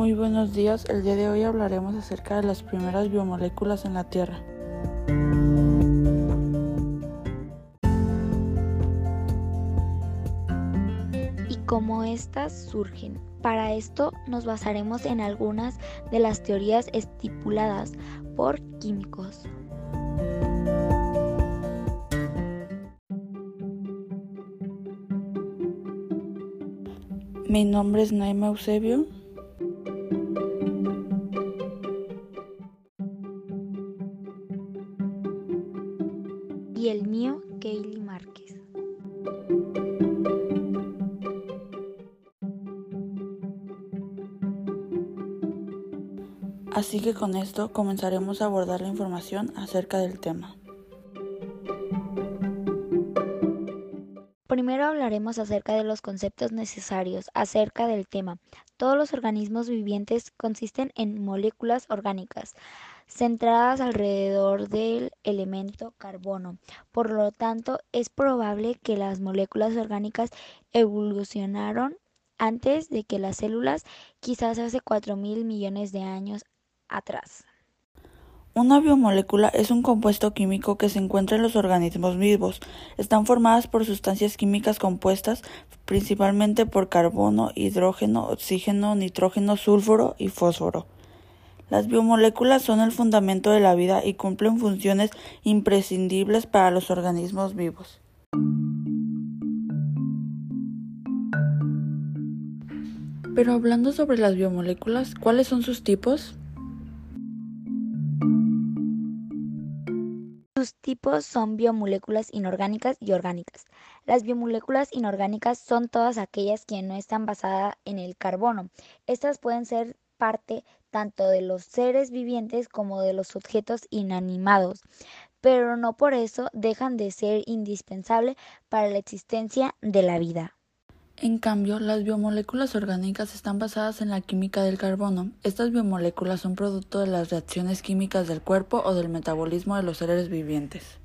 Muy buenos días, el día de hoy hablaremos acerca de las primeras biomoléculas en la Tierra. Y cómo éstas surgen. Para esto nos basaremos en algunas de las teorías estipuladas por químicos. Mi nombre es Naima Eusebio. Y el mío, Kaylee Márquez. Así que con esto comenzaremos a abordar la información acerca del tema. Primero hablaremos acerca de los conceptos necesarios acerca del tema. Todos los organismos vivientes consisten en moléculas orgánicas centradas alrededor del elemento carbono. Por lo tanto, es probable que las moléculas orgánicas evolucionaron antes de que las células, quizás hace 4 mil millones de años atrás. Una biomolécula es un compuesto químico que se encuentra en los organismos vivos. Están formadas por sustancias químicas compuestas principalmente por carbono, hidrógeno, oxígeno, nitrógeno, sulfuro y fósforo. Las biomoléculas son el fundamento de la vida y cumplen funciones imprescindibles para los organismos vivos. Pero hablando sobre las biomoléculas, ¿cuáles son sus tipos? Sus tipos son biomoléculas inorgánicas y orgánicas. Las biomoléculas inorgánicas son todas aquellas que no están basadas en el carbono. Estas pueden ser parte tanto de los seres vivientes como de los objetos inanimados, pero no por eso dejan de ser indispensables para la existencia de la vida. En cambio, las biomoléculas orgánicas están basadas en la química del carbono. Estas biomoléculas son producto de las reacciones químicas del cuerpo o del metabolismo de los seres vivientes.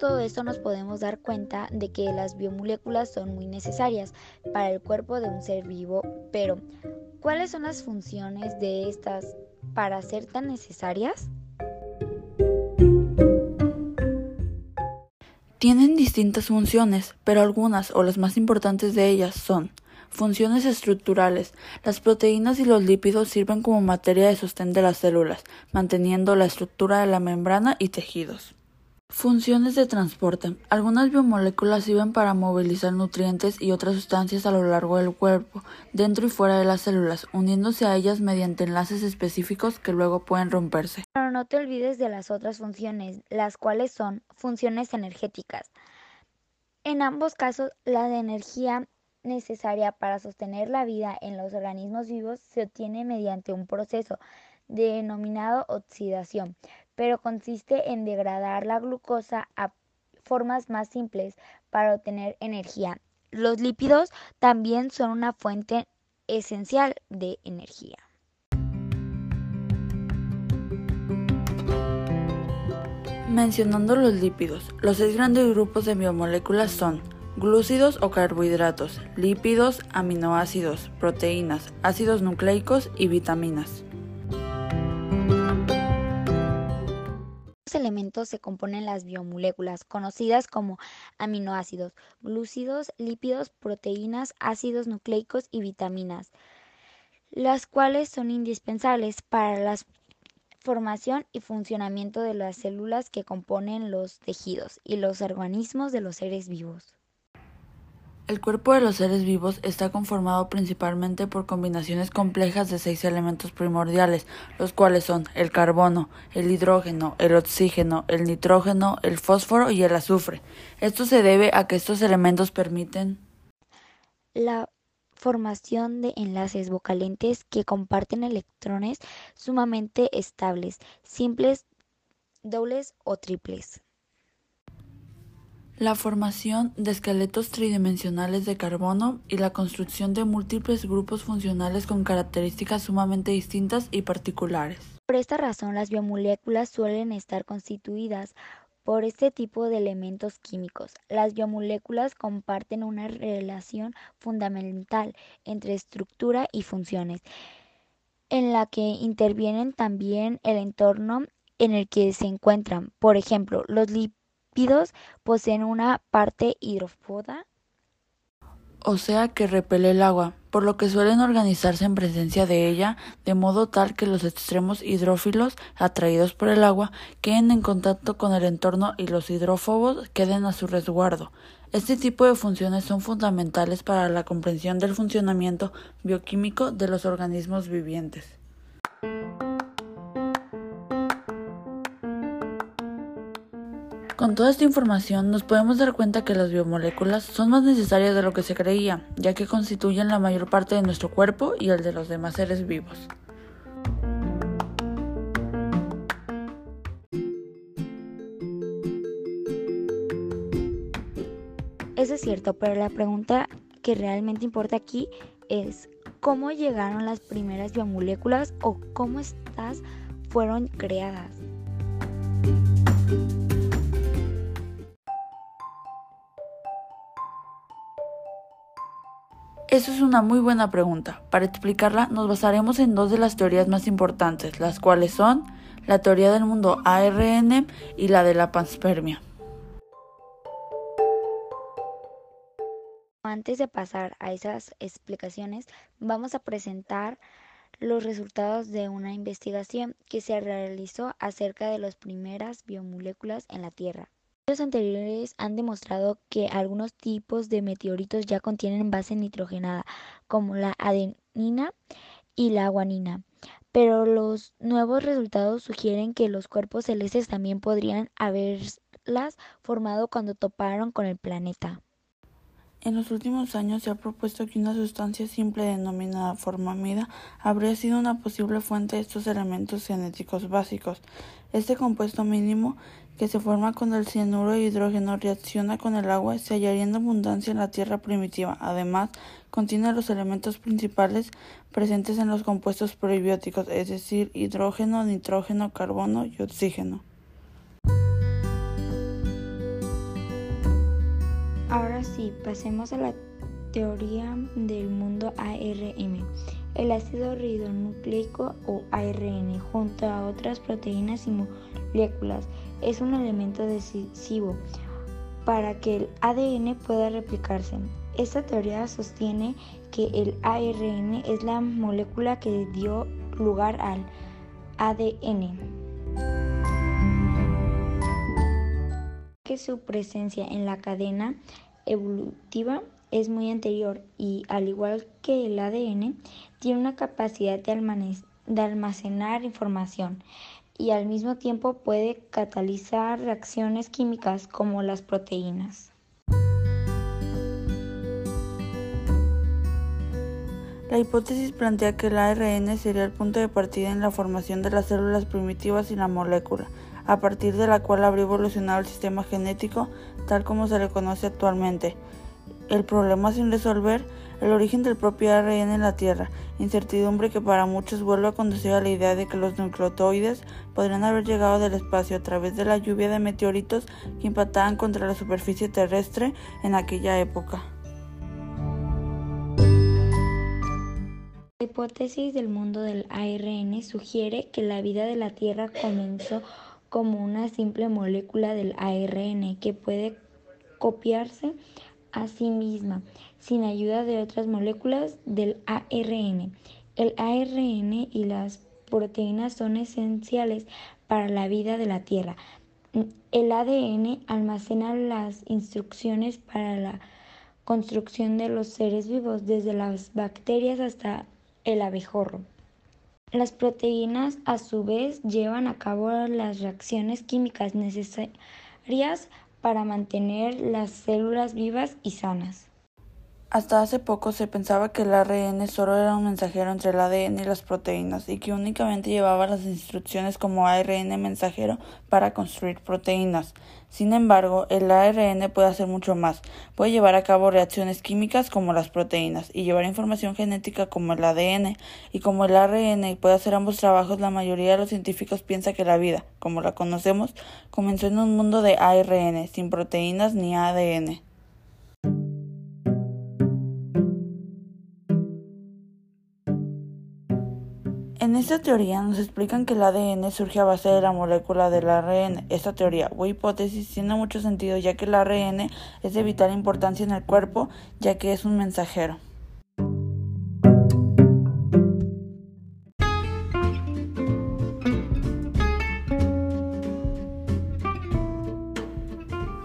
Todo esto nos podemos dar cuenta de que las biomoléculas son muy necesarias para el cuerpo de un ser vivo, pero ¿cuáles son las funciones de estas para ser tan necesarias? Tienen distintas funciones, pero algunas o las más importantes de ellas son Funciones estructurales. Las proteínas y los lípidos sirven como materia de sostén de las células, manteniendo la estructura de la membrana y tejidos. Funciones de transporte. Algunas biomoléculas sirven para movilizar nutrientes y otras sustancias a lo largo del cuerpo, dentro y fuera de las células, uniéndose a ellas mediante enlaces específicos que luego pueden romperse. Pero no te olvides de las otras funciones, las cuales son funciones energéticas. En ambos casos, la energía necesaria para sostener la vida en los organismos vivos se obtiene mediante un proceso denominado oxidación, pero consiste en degradar la glucosa a formas más simples para obtener energía. Los lípidos también son una fuente esencial de energía. Mencionando los lípidos, los seis grandes grupos de biomoléculas son glúcidos o carbohidratos, lípidos, aminoácidos, proteínas, ácidos nucleicos y vitaminas. Se componen las biomoléculas, conocidas como aminoácidos, glúcidos, lípidos, proteínas, ácidos nucleicos y vitaminas, las cuales son indispensables para la formación y funcionamiento de las células que componen los tejidos y los organismos de los seres vivos. El cuerpo de los seres vivos está conformado principalmente por combinaciones complejas de seis elementos primordiales, los cuales son el carbono, el hidrógeno, el oxígeno, el nitrógeno, el fósforo y el azufre. Esto se debe a que estos elementos permiten la formación de enlaces vocalentes que comparten electrones sumamente estables, simples, dobles o triples. La formación de esqueletos tridimensionales de carbono y la construcción de múltiples grupos funcionales con características sumamente distintas y particulares. Por esta razón, las biomoléculas suelen estar constituidas por este tipo de elementos químicos. Las biomoléculas comparten una relación fundamental entre estructura y funciones, en la que intervienen también el entorno en el que se encuentran. Por ejemplo, los poseen una parte hidrófoba o sea que repele el agua, por lo que suelen organizarse en presencia de ella, de modo tal que los extremos hidrófilos, atraídos por el agua, queden en contacto con el entorno y los hidrófobos queden a su resguardo. Este tipo de funciones son fundamentales para la comprensión del funcionamiento bioquímico de los organismos vivientes. Con toda esta información nos podemos dar cuenta que las biomoléculas son más necesarias de lo que se creía, ya que constituyen la mayor parte de nuestro cuerpo y el de los demás seres vivos. Eso es cierto, pero la pregunta que realmente importa aquí es cómo llegaron las primeras biomoléculas o cómo estas fueron creadas. Eso es una muy buena pregunta. Para explicarla nos basaremos en dos de las teorías más importantes, las cuales son la teoría del mundo ARN y la de la panspermia. Antes de pasar a esas explicaciones, vamos a presentar los resultados de una investigación que se realizó acerca de las primeras biomoléculas en la Tierra anteriores han demostrado que algunos tipos de meteoritos ya contienen base nitrogenada, como la adenina y la guanina. Pero los nuevos resultados sugieren que los cuerpos celestes también podrían haberlas formado cuando toparon con el planeta. En los últimos años se ha propuesto que una sustancia simple denominada formamida habría sido una posible fuente de estos elementos genéticos básicos. Este compuesto mínimo que se forma cuando el cianuro de hidrógeno reacciona con el agua se hallaría en abundancia en la Tierra primitiva. Además, contiene los elementos principales presentes en los compuestos probióticos, es decir, hidrógeno, nitrógeno, carbono y oxígeno. Ahora sí, pasemos a la teoría del mundo ARN. El ácido ribonucleico o ARN, junto a otras proteínas y moléculas, es un elemento decisivo para que el ADN pueda replicarse. Esta teoría sostiene que el ARN es la molécula que dio lugar al ADN. Su presencia en la cadena evolutiva es muy anterior y, al igual que el ADN, tiene una capacidad de almacenar información y al mismo tiempo puede catalizar reacciones químicas como las proteínas. La hipótesis plantea que el ARN sería el punto de partida en la formación de las células primitivas y la molécula a partir de la cual habría evolucionado el sistema genético tal como se le conoce actualmente. El problema sin resolver, el origen del propio ARN en la Tierra, incertidumbre que para muchos vuelve a conducir a la idea de que los nucleotoides podrían haber llegado del espacio a través de la lluvia de meteoritos que impactaban contra la superficie terrestre en aquella época. La hipótesis del mundo del ARN sugiere que la vida de la Tierra comenzó como una simple molécula del ARN que puede copiarse a sí misma sin ayuda de otras moléculas del ARN. El ARN y las proteínas son esenciales para la vida de la Tierra. El ADN almacena las instrucciones para la construcción de los seres vivos, desde las bacterias hasta el abejorro. Las proteínas, a su vez, llevan a cabo las reacciones químicas necesarias para mantener las células vivas y sanas. Hasta hace poco se pensaba que el ARN solo era un mensajero entre el ADN y las proteínas y que únicamente llevaba las instrucciones como ARN mensajero para construir proteínas. Sin embargo, el ARN puede hacer mucho más. Puede llevar a cabo reacciones químicas como las proteínas y llevar información genética como el ADN. Y como el ARN puede hacer ambos trabajos, la mayoría de los científicos piensa que la vida, como la conocemos, comenzó en un mundo de ARN, sin proteínas ni ADN. Esta teoría nos explican que el ADN surge a base de la molécula del ARN. Esta teoría o hipótesis tiene mucho sentido ya que el ARN es de vital importancia en el cuerpo ya que es un mensajero.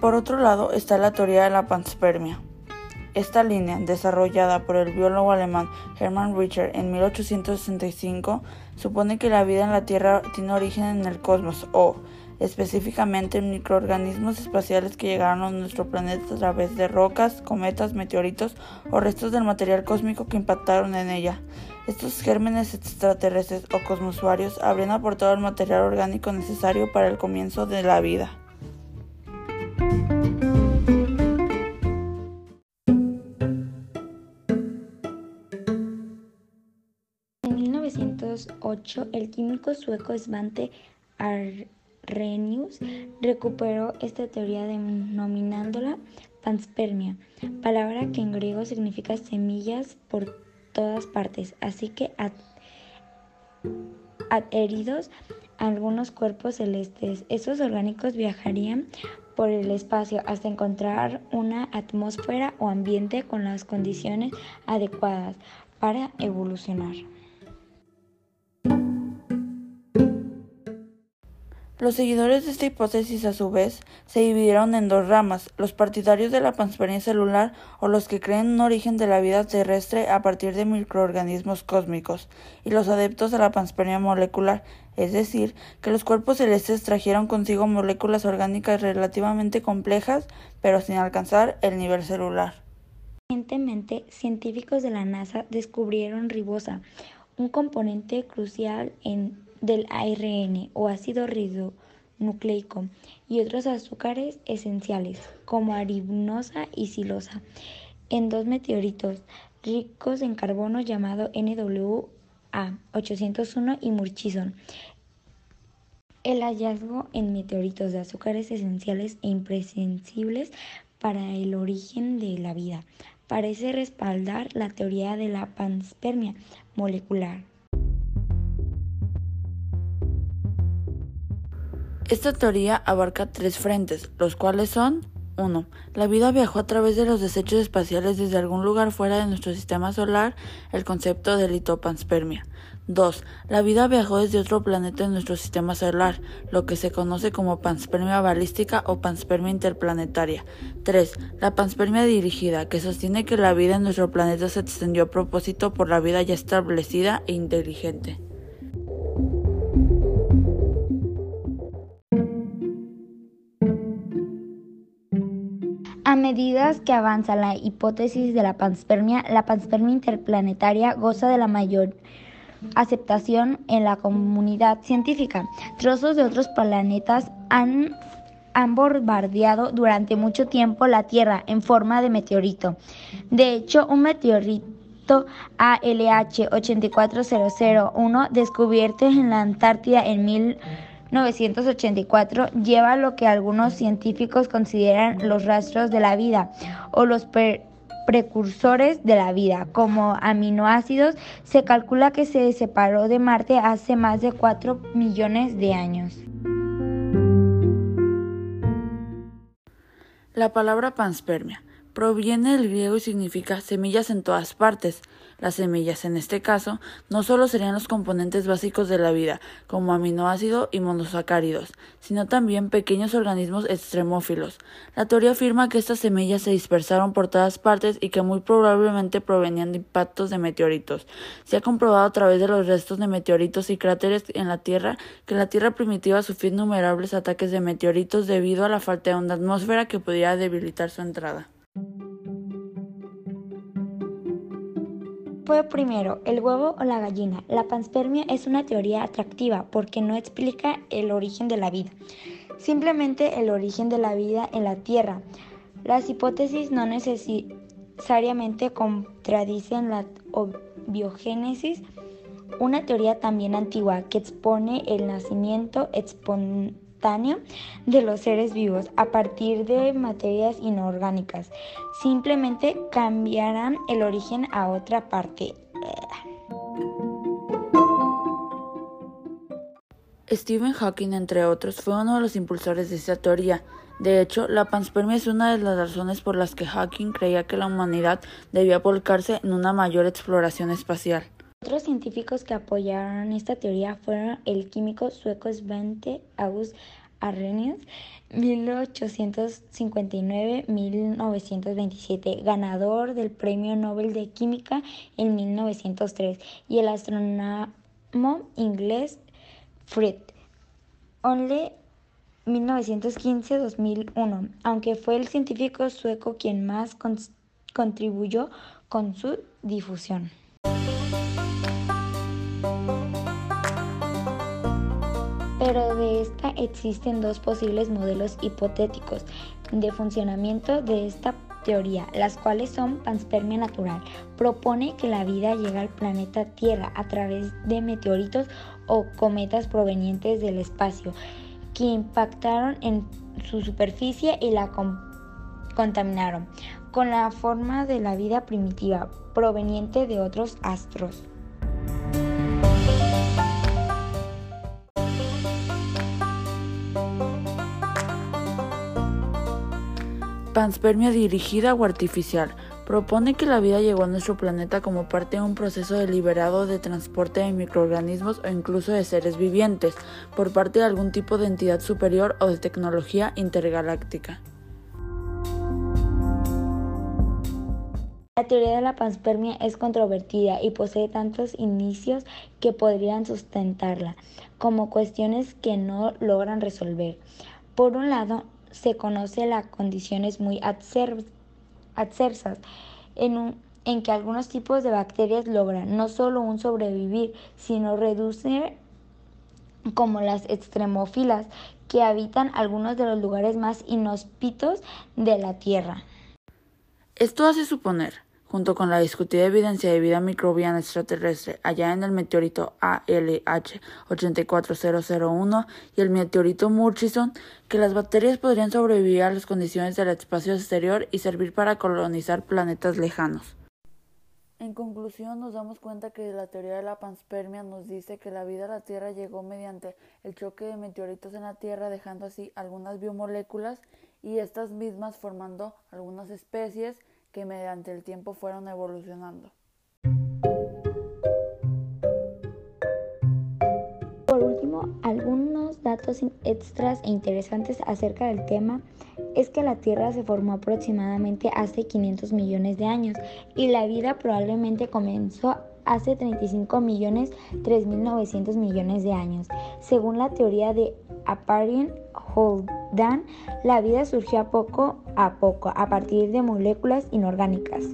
Por otro lado está la teoría de la panspermia. Esta línea, desarrollada por el biólogo alemán Hermann Richter en 1865, supone que la vida en la Tierra tiene origen en el cosmos o, específicamente, en microorganismos espaciales que llegaron a nuestro planeta a través de rocas, cometas, meteoritos o restos del material cósmico que impactaron en ella. Estos gérmenes extraterrestres o cosmosuarios habrían aportado el material orgánico necesario para el comienzo de la vida. El químico sueco Svante Arrhenius recuperó esta teoría denominándola panspermia, palabra que en griego significa semillas por todas partes, así que adheridos a algunos cuerpos celestes. Esos orgánicos viajarían por el espacio hasta encontrar una atmósfera o ambiente con las condiciones adecuadas para evolucionar. Los seguidores de esta hipótesis, a su vez, se dividieron en dos ramas, los partidarios de la panspermia celular o los que creen un origen de la vida terrestre a partir de microorganismos cósmicos, y los adeptos a la panspermia molecular, es decir, que los cuerpos celestes trajeron consigo moléculas orgánicas relativamente complejas, pero sin alcanzar el nivel celular. Recientemente, científicos de la NASA descubrieron ribosa, un componente crucial en del ARN o ácido ribonucleico y otros azúcares esenciales como aribnosa y silosa en dos meteoritos ricos en carbono llamado NWA 801 y Murchison. El hallazgo en meteoritos de azúcares esenciales e imprescindibles para el origen de la vida parece respaldar la teoría de la panspermia molecular. Esta teoría abarca tres frentes, los cuales son 1. La vida viajó a través de los desechos espaciales desde algún lugar fuera de nuestro sistema solar, el concepto de litopanspermia. 2. La vida viajó desde otro planeta en nuestro sistema solar, lo que se conoce como panspermia balística o panspermia interplanetaria. 3. La panspermia dirigida, que sostiene que la vida en nuestro planeta se extendió a propósito por la vida ya establecida e inteligente. A medida que avanza la hipótesis de la panspermia, la panspermia interplanetaria goza de la mayor aceptación en la comunidad científica. Trozos de otros planetas han, han bombardeado durante mucho tiempo la Tierra en forma de meteorito. De hecho, un meteorito ALH 84001 descubierto en la Antártida en mil 1984 lleva lo que algunos científicos consideran los rastros de la vida o los precursores de la vida, como aminoácidos, se calcula que se separó de Marte hace más de 4 millones de años. La palabra panspermia proviene del griego y significa semillas en todas partes. Las semillas, en este caso, no solo serían los componentes básicos de la vida, como aminoácido y monosacáridos, sino también pequeños organismos extremófilos. La teoría afirma que estas semillas se dispersaron por todas partes y que muy probablemente provenían de impactos de meteoritos. Se ha comprobado a través de los restos de meteoritos y cráteres en la Tierra que la Tierra primitiva sufrió innumerables ataques de meteoritos debido a la falta de una atmósfera que pudiera debilitar su entrada. Fue primero, el huevo o la gallina? La panspermia es una teoría atractiva porque no explica el origen de la vida, simplemente el origen de la vida en la Tierra. Las hipótesis no necesariamente contradicen la biogénesis, una teoría también antigua que expone el nacimiento de los seres vivos a partir de materias inorgánicas. Simplemente cambiarán el origen a otra parte. Stephen Hawking, entre otros, fue uno de los impulsores de esta teoría. De hecho, la panspermia es una de las razones por las que Hawking creía que la humanidad debía volcarse en una mayor exploración espacial. Otros científicos que apoyaron esta teoría fueron el químico sueco Svante August Arrhenius, 1859-1927, ganador del Premio Nobel de Química en 1903, y el astrónomo inglés Fred Onle 1915-2001, aunque fue el científico sueco quien más contribuyó con su difusión. Pero de esta existen dos posibles modelos hipotéticos de funcionamiento de esta teoría, las cuales son panspermia natural. Propone que la vida llega al planeta Tierra a través de meteoritos o cometas provenientes del espacio que impactaron en su superficie y la contaminaron con la forma de la vida primitiva proveniente de otros astros. Panspermia dirigida o artificial. Propone que la vida llegó a nuestro planeta como parte de un proceso deliberado de transporte de microorganismos o incluso de seres vivientes por parte de algún tipo de entidad superior o de tecnología intergaláctica. La teoría de la panspermia es controvertida y posee tantos inicios que podrían sustentarla, como cuestiones que no logran resolver. Por un lado, se conoce las condiciones muy adversas en, en que algunos tipos de bacterias logran no solo un sobrevivir, sino reducir como las extremófilas que habitan algunos de los lugares más inhóspitos de la Tierra. Esto hace suponer junto con la discutida evidencia de vida microbiana extraterrestre allá en el meteorito ALH 84001 y el meteorito Murchison, que las bacterias podrían sobrevivir a las condiciones del espacio exterior y servir para colonizar planetas lejanos. En conclusión, nos damos cuenta que la teoría de la panspermia nos dice que la vida a la Tierra llegó mediante el choque de meteoritos en la Tierra, dejando así algunas biomoléculas y estas mismas formando algunas especies que mediante el tiempo fueron evolucionando. Por último, algunos datos extras e interesantes acerca del tema es que la Tierra se formó aproximadamente hace 500 millones de años y la vida probablemente comenzó hace 35 millones 3.900 millones de años. Según la teoría de Aparian Holdan, la vida surgió poco a poco a partir de moléculas inorgánicas.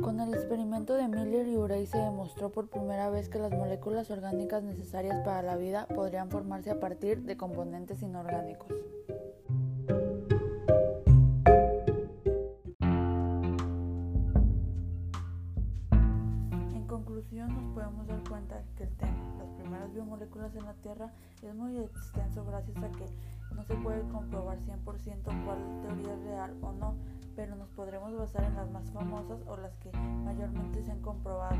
Con el experimento de Miller y Urey se demostró por primera vez que las moléculas orgánicas necesarias para la vida podrían formarse a partir de componentes inorgánicos. Biomoléculas en la Tierra, es muy extenso gracias a que no se puede comprobar 100% cuál teoría es real o no, pero nos podremos basar en las más famosas o las que mayormente se han comprobado.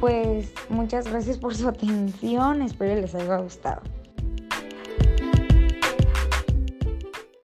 Pues muchas gracias por su atención, espero les haya gustado.